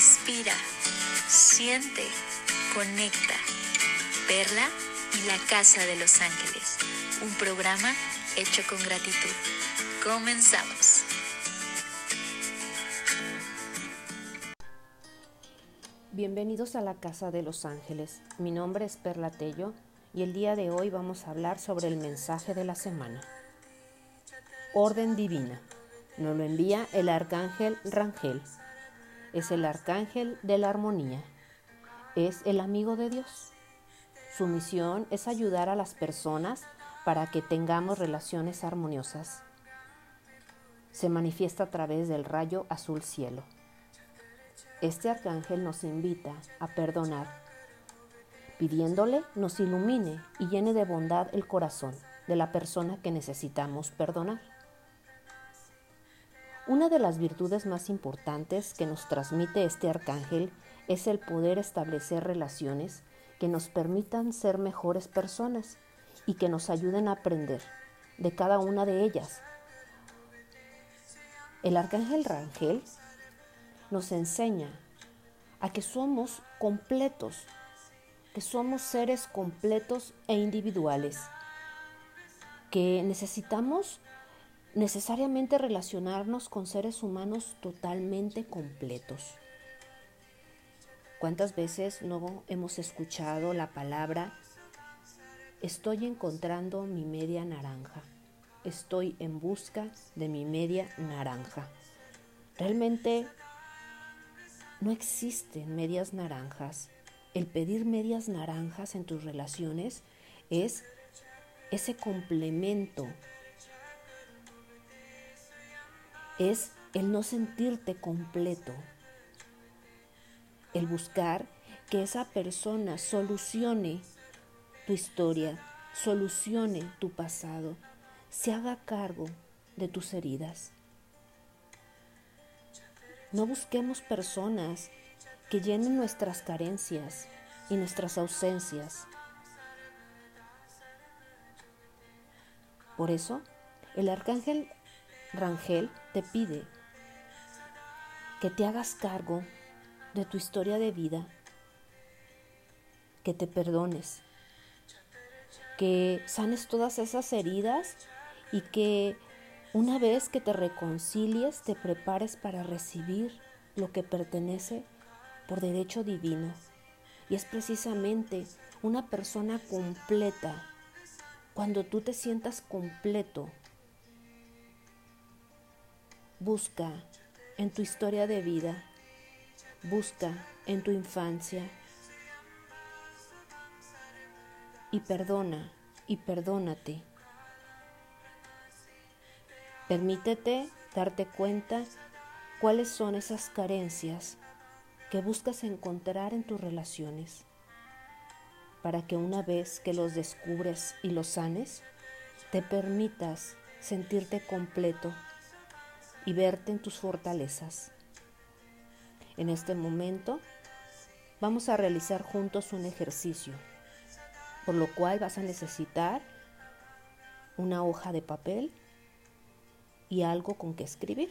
respira, siente, conecta. Perla y la Casa de los Ángeles, un programa hecho con gratitud. Comenzamos. Bienvenidos a la Casa de los Ángeles. Mi nombre es Perla Tello y el día de hoy vamos a hablar sobre el mensaje de la semana. Orden divina. Nos lo envía el arcángel Rangel. Es el arcángel de la armonía. Es el amigo de Dios. Su misión es ayudar a las personas para que tengamos relaciones armoniosas. Se manifiesta a través del rayo azul cielo. Este arcángel nos invita a perdonar, pidiéndole nos ilumine y llene de bondad el corazón de la persona que necesitamos perdonar. Una de las virtudes más importantes que nos transmite este arcángel es el poder establecer relaciones que nos permitan ser mejores personas y que nos ayuden a aprender de cada una de ellas. El arcángel Rangel nos enseña a que somos completos, que somos seres completos e individuales, que necesitamos necesariamente relacionarnos con seres humanos totalmente completos. ¿Cuántas veces no hemos escuchado la palabra estoy encontrando mi media naranja? Estoy en busca de mi media naranja. Realmente no existen medias naranjas. El pedir medias naranjas en tus relaciones es ese complemento es el no sentirte completo, el buscar que esa persona solucione tu historia, solucione tu pasado, se haga cargo de tus heridas. No busquemos personas que llenen nuestras carencias y nuestras ausencias. Por eso, el arcángel Rangel te pide que te hagas cargo de tu historia de vida, que te perdones, que sanes todas esas heridas y que una vez que te reconcilies te prepares para recibir lo que pertenece por derecho divino. Y es precisamente una persona completa. Cuando tú te sientas completo, Busca en tu historia de vida, busca en tu infancia. Y perdona y perdónate. Permítete darte cuenta cuáles son esas carencias que buscas encontrar en tus relaciones para que una vez que los descubres y los sanes, te permitas sentirte completo y verte en tus fortalezas. En este momento vamos a realizar juntos un ejercicio, por lo cual vas a necesitar una hoja de papel y algo con que escribir.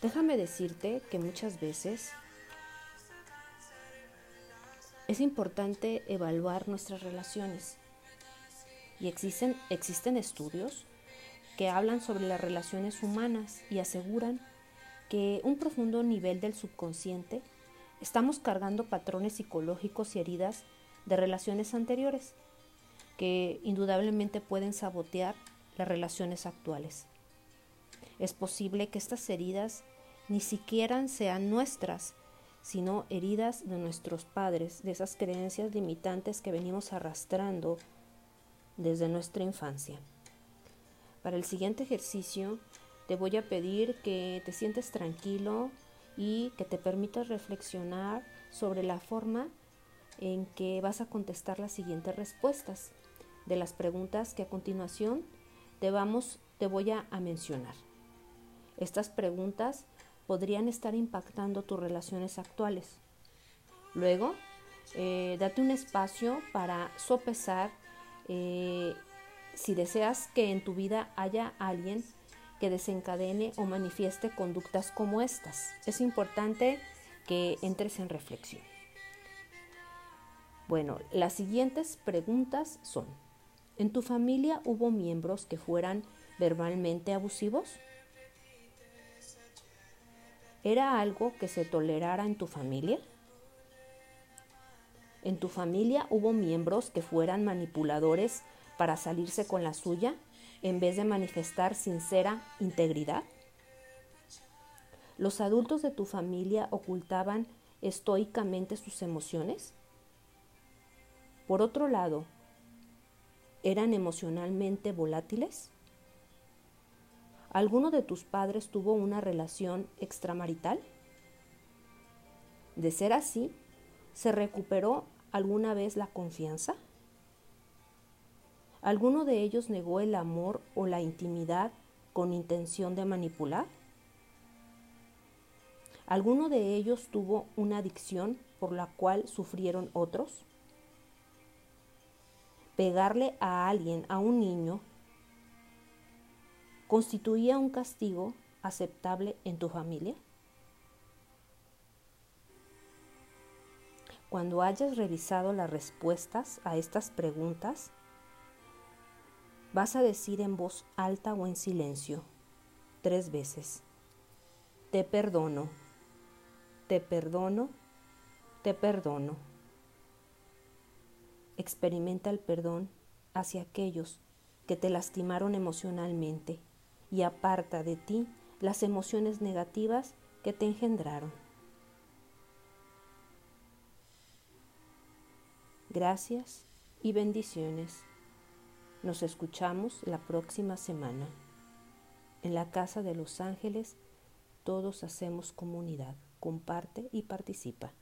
Déjame decirte que muchas veces es importante evaluar nuestras relaciones y existen, existen estudios que hablan sobre las relaciones humanas y aseguran que un profundo nivel del subconsciente estamos cargando patrones psicológicos y heridas de relaciones anteriores que indudablemente pueden sabotear las relaciones actuales. Es posible que estas heridas ni siquiera sean nuestras, sino heridas de nuestros padres, de esas creencias limitantes que venimos arrastrando desde nuestra infancia. Para el siguiente ejercicio te voy a pedir que te sientes tranquilo y que te permitas reflexionar sobre la forma en que vas a contestar las siguientes respuestas de las preguntas que a continuación te, vamos, te voy a, mencionar. Estas preguntas podrían estar impactando tus relaciones actuales. Luego, eh, date un espacio para sopesar eh, si deseas que en tu vida haya alguien que desencadene o manifieste conductas como estas. Es importante que entres en reflexión. Bueno, las siguientes preguntas son, ¿en tu familia hubo miembros que fueran verbalmente abusivos? ¿Era algo que se tolerara en tu familia? ¿En tu familia hubo miembros que fueran manipuladores para salirse con la suya en vez de manifestar sincera integridad? ¿Los adultos de tu familia ocultaban estoicamente sus emociones? Por otro lado, ¿eran emocionalmente volátiles? ¿Alguno de tus padres tuvo una relación extramarital? De ser así, ¿se recuperó alguna vez la confianza? ¿Alguno de ellos negó el amor o la intimidad con intención de manipular? ¿Alguno de ellos tuvo una adicción por la cual sufrieron otros? Pegarle a alguien, a un niño, constituía un castigo aceptable en tu familia? Cuando hayas revisado las respuestas a estas preguntas, vas a decir en voz alta o en silencio tres veces, te perdono, te perdono, te perdono. Experimenta el perdón hacia aquellos que te lastimaron emocionalmente y aparta de ti las emociones negativas que te engendraron. Gracias y bendiciones. Nos escuchamos la próxima semana. En la Casa de los Ángeles todos hacemos comunidad. Comparte y participa.